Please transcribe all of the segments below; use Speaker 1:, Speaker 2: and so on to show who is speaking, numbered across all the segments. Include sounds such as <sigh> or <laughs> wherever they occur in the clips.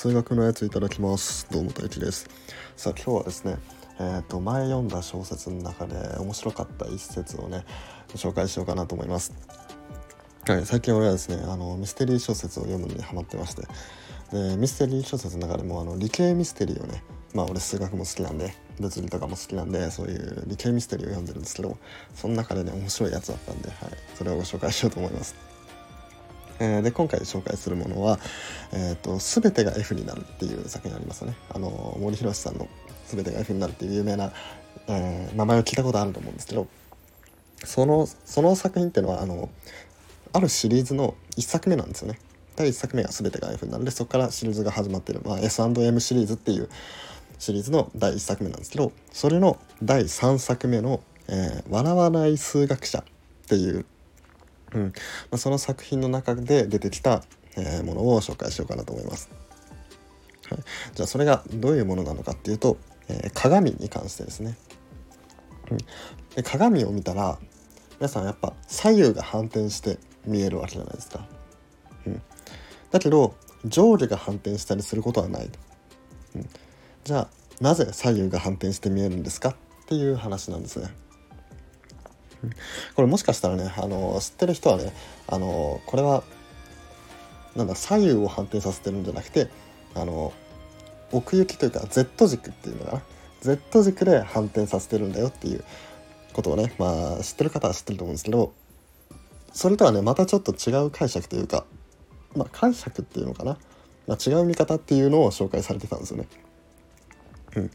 Speaker 1: 数学のやついただきます。どうも大輝です。さあ今日はですねえーと、前読んだ小説の中で面白かった一節をねご紹介しようかなと思います。はい、最近俺はですねあのミステリー小説を読むのにハマってまして。でミステリー小説の中でもあの理系ミステリーをねまあ俺数学も好きなんで物理とかも好きなんでそういう理系ミステリーを読んでるんですけどその中でね面白いやつだったんで、はい、それをご紹介しようと思います。えー、で今回紹介するものは「えーと、全てが F になる」っていう作品ありますよね。あの森博さんの「全てが F になる」っていう有名な、えー、名前を聞いたことあると思うんですけどそのその作品っていうのはあのあるシリーズの1作目なんですよね。第1作目が全てが F になるでそこからシリーズが始まってる、まあ、S&M シリーズっていうシリーズの第1作目なんですけどそれの第3作目の「えー、笑わない数学者」っていううんまあ、その作品の中で出てきた、えー、ものを紹介しようかなと思います。はい、じゃあそれがどういうものなのかっていうと、えー、鏡に関してですね。うん、で鏡を見たら皆さんやっぱ左右が反転して見えるわけじゃないですか。うん、だけど上下が反転したりすることはない。うん、じゃあなぜ左右が反転して見えるんですかっていう話なんですね。<laughs> これもしかしたらねあの知ってる人はねあのこれはなんだ左右を反転させてるんじゃなくてあの奥行きというか Z 軸っていうのかな？Z 軸で反転させてるんだよっていうことをねまあ知ってる方は知ってると思うんですけどそれとはねまたちょっと違う解釈というかまあ解釈っていうのかな、まあ、違う見方っていうのを紹介されてたんですよね。うん、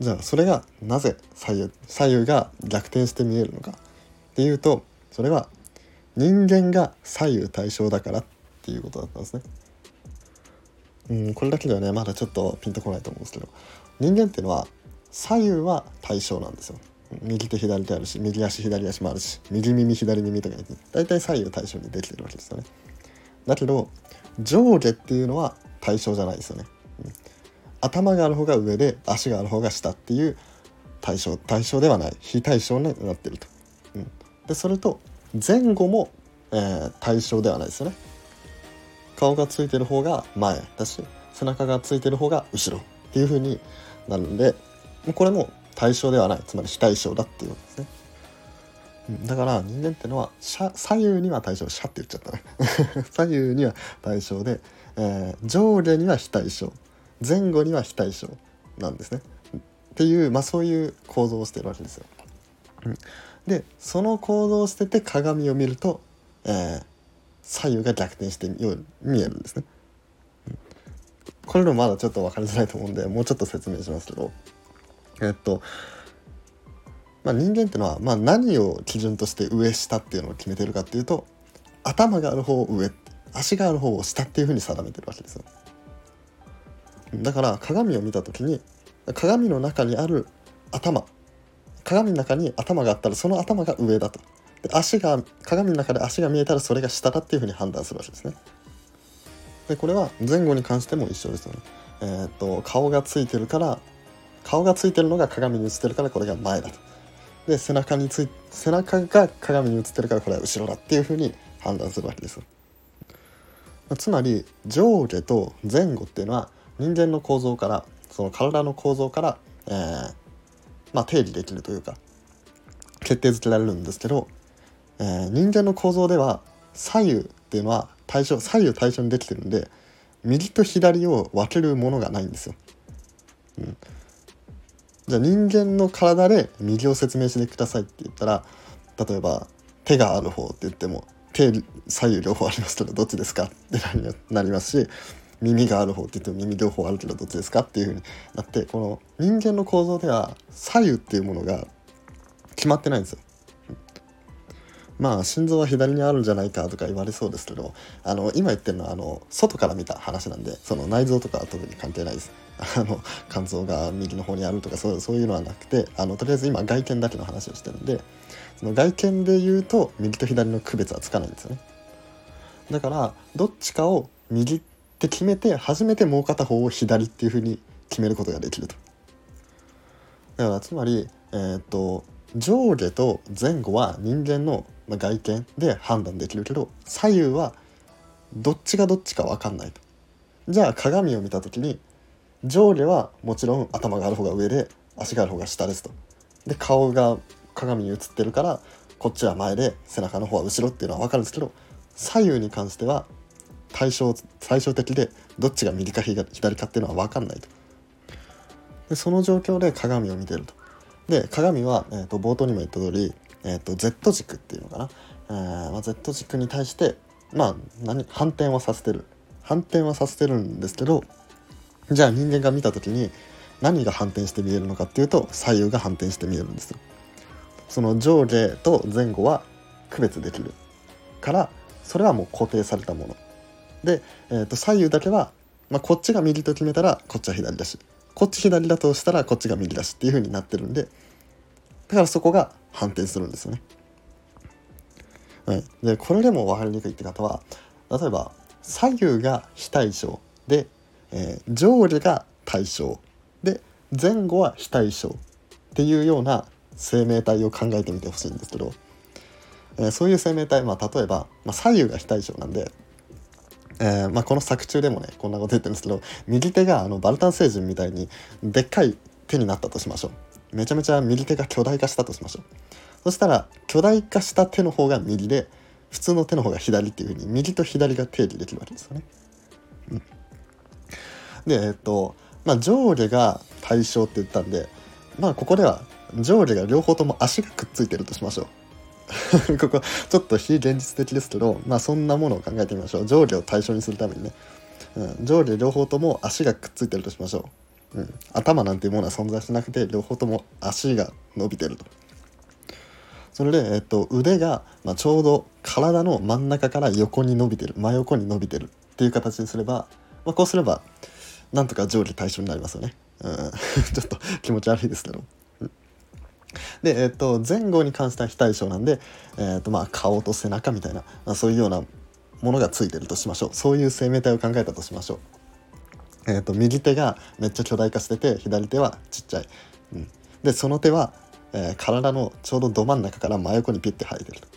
Speaker 1: じゃあそれがなぜ左右左右が逆転して見えるのか。っていうとそれは人間が左右対称だからっていうことだったんですね。うんこれだけではねまだちょっとピンとこないと思うんですけど人間っていうのは左右は対称なんですよ。右手左手あるし右足左足もあるし右耳左耳とかに大体左右対称にできてるわけですよね。だけど上下っていうのは対称じゃないですよね。うん、頭がある方が上で足がある方が下っていう対象対象ではない非対称になってると。でそれと前後も、えー、対称ではないですよね。顔がついてる方が前だし背中がついてる方が後ろっていう風になるんでこれも対称ではない。つまり非対称だっていうことですね。だから人間ってのは左右には対称シャって言っちゃったね。<laughs> 左右には対称で、えー、上下には非対称。前後には非対称なんですね。っていう、まあ、そういう構造をしてるわけですよ。うん。でその行動を捨てて鏡を見ると、えー、左右が逆転してよう見えるんですね。これもまだちょっと分かりづらいと思うんでもうちょっと説明しますけどえっとまあ、人間ってのは、まあ、何を基準として上下っていうのを決めてるかっていうと頭がある方を上足がある方を下っていうふうに定めてるわけですよ。だから鏡を見た時に鏡の中にある頭鏡の中に頭があったらその頭が上だと。で足が鏡の中で足が見えたらそれが下だっていうふうに判断するわけですね。でこれは前後に関しても一緒ですよね。えー、っと顔がついてるから顔がついてるのが鏡に映ってるからこれが前だと。で背中につい背中が鏡に映ってるからこれは後ろだっていうふうに判断するわけですつまり上下と前後っていうのは人間の構造からその体の構造から、えー、まあ、定義できるというか決定づけられるんですけど、えー、人間の構造では左右っていうのは対象左右対称にできてるんで右と左を分けるものがないんですよ。うん、じゃあ人間の体で右を説明してくださいって言ったら例えば手がある方って言っても手左右両方ありますけどどっちですかってなりますし耳がある方って言っても耳両方あるけどどっちですかっていう風になってこの人間の構造では左右っていうものが決まってないんですよ。まあ心臓は左にあるんじゃないかとか言われそうですけどあの今言ってるのはあの外から見た話なんでその内臓とかは特に関係ないです <laughs> あの肝臓が右の方にあるとかそうそういうのはなくてあのとりあえず今外見だけの話をしてるんでその外見で言うと右と左の区別はつかないんですよねだからどっちかを右って決めて初めてもう片方を左っていうふうに決めることができると。だからつまり、えーと、上下と前後は人間の外見で判断できるけど左右はどっちがどっちか分かんないと。じゃあ鏡を見た時に上下はもちろん頭がある方が上で足がある方が下ですと。で顔が鏡に映ってるからこっちは前で背中の方は後ろっていうのは分かるんですけど左右に関しては対照最終的でどっちが右か左かっていうのは分かんないと。でその状況で鏡を見てると。で鏡は、えーと、冒頭にも言った通り、えーと、Z 軸っていうのかな、えーまあ、Z 軸に対してまあ何反転はさせてる反転はさせてるんですけどじゃあ人間が見た時に何が反転して見えるのかっていうと左右が反転して見えるんですよ。その上下と前後は区別できるからそれはもう固定されたもので、えー、と左右だけは、まあ、こっちが右と決めたらこっちは左だしこっち左だとしたらこっちが右だしっていう風になってるんでだからそこが反転するんですよね。はい、でこれでも分かりにくいって方は例えば左右が非対称で、えー、上下が対称で前後は非対称っていうような生命体を考えてみてほしいんですけど、えー、そういう生命体、まあ、例えば、まあ、左右が非対称なんで、えーまあ、この作中でもねこんなこと言ってるんですけど右手があのバルタン星人みたいにでっかい手になったとしましょうめちゃめちゃ右手が巨大化したとしましょうそしたら巨大化した手の方が右で普通の手の方が左っていう風に右と左が定義できるわけですよね。うん、でえっとまあ上下が対象って言ったんでまあここでは上下が両方とも足がくっついてるとしましょう。<laughs> ここちょっと非現実的ですけどまあそんなものを考えてみましょう。上下を対象にするためにね、うん、上下両方とも足がくっついてるとしましょう、うん、頭なんていうものは存在しなくて両方とも足が伸びてると。それで、えっと、腕が、まあ、ちょうど体の真ん中から横に伸びてる。真横に伸びてる。っていう形にすれば、まあ、こうすればなんとか上下対称になりますよね。うん、<laughs> ちょっと気持ち悪いですけど。で、えっと、前後に関しては非対称なんで、えっとまあ、顔と背中みたいな、まあ、そういうようなものがついてるとしましょうそういう生命体を考えたとしましょう。えっと右手がめっちゃ巨大化してて左手はちっちゃい。うん、でその手はえー、体のちょうどど真ん中から真横にピッて生えてると。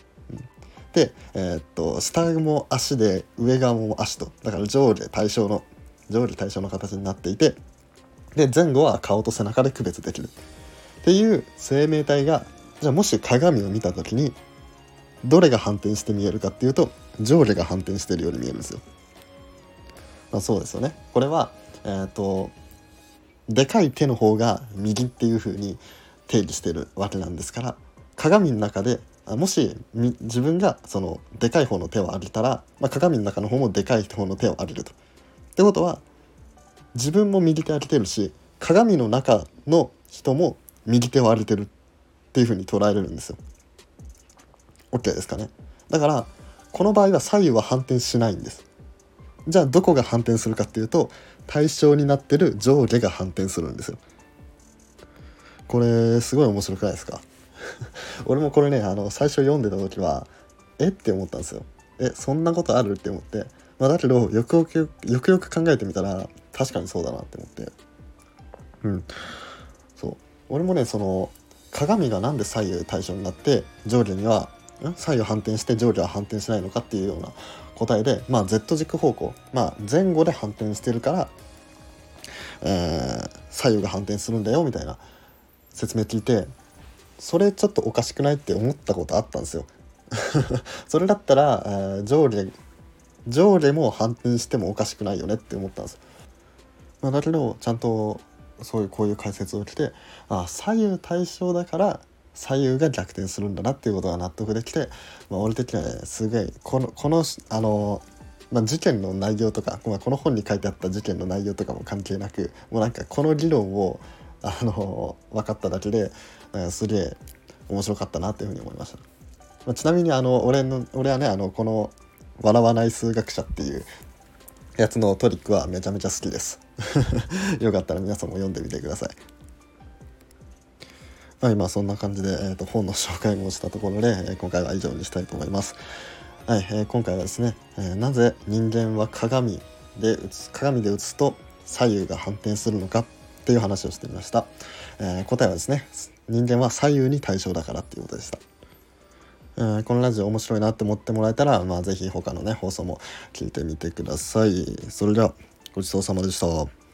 Speaker 1: で、えー、っと下も足で上側も足とだから上下対称の上下対称の形になっていてで前後は顔と背中で区別できるっていう生命体がじゃあもし鏡を見た時にどれが反転して見えるかっていうと上下が反転してるように見えるんですよ。まあ、そうですよね。これはえー、っとでかい手の方が右っていう風に定義してるわけなんですから鏡の中でもし自分がそのでかい方の手を上げたら、まあ、鏡の中の方もでかい方の手を上げると。ってことは自分も右手上げてるし鏡の中の人も右手を上げてるっていうふうに捉えれるんですよ。OK ですかね。だからこの場合は左右は反転しないんです。じゃあどこが反転するかっていうと対象になってる上下が反転するんですよ。これすごい面白くないですか？<laughs> 俺もこれねあの最初読んでた時はえ？って思ったんですよえそんなことある？って思って、まあ、だけどよくよくよくよく考えてみたら確かにそうだなって思ってうん俺もねその鏡が何で左右対称になって上下には左右反転して上下は反転しないのかっていうような答えで、まあ、Z 軸方向、まあ、前後で反転してるから、えー、左右が反転するんだよみたいな説明聞いてそれちょっとおかしくないって思ったことあったんですよ。<laughs> それだったら、えー、上下上下も反転してもおかしくないよねって思ったんです。まあ、だけどちゃんとそういうこういう解説を受けてあ左右対称だから左右が逆転するんだなっていうことが納得できて、まあ、俺的にはねすごいこのこのあのまあ、事件の内容とか、まあ、この本に書いてあった事件の内容とかも関係なくもうなんかこの議論をあの分かっただけで、すげえ面白かったなっていうふうに思いました。まあ、ちなみにあの俺の俺はねあのこの「笑わない数学者」っていうやつのトリックはめちゃめちゃ好きです。<laughs> よかったら皆さんも読んでみてください。はい、まあそんな感じで、えーと、本の紹介もしたところで、えー、今回は以上にしたいと思います。はい、えー、今回はですね、えー、なぜ人間は鏡で映す鏡で映すと左右が反転するのかっていう話をしてみました、えー、答えはですね人間は左右に対象だからっていうことでした、えー、このラジオ面白いなって思ってもらえたらまあ是非他のね放送も聞いてみてくださいそれではごちそうさまでした。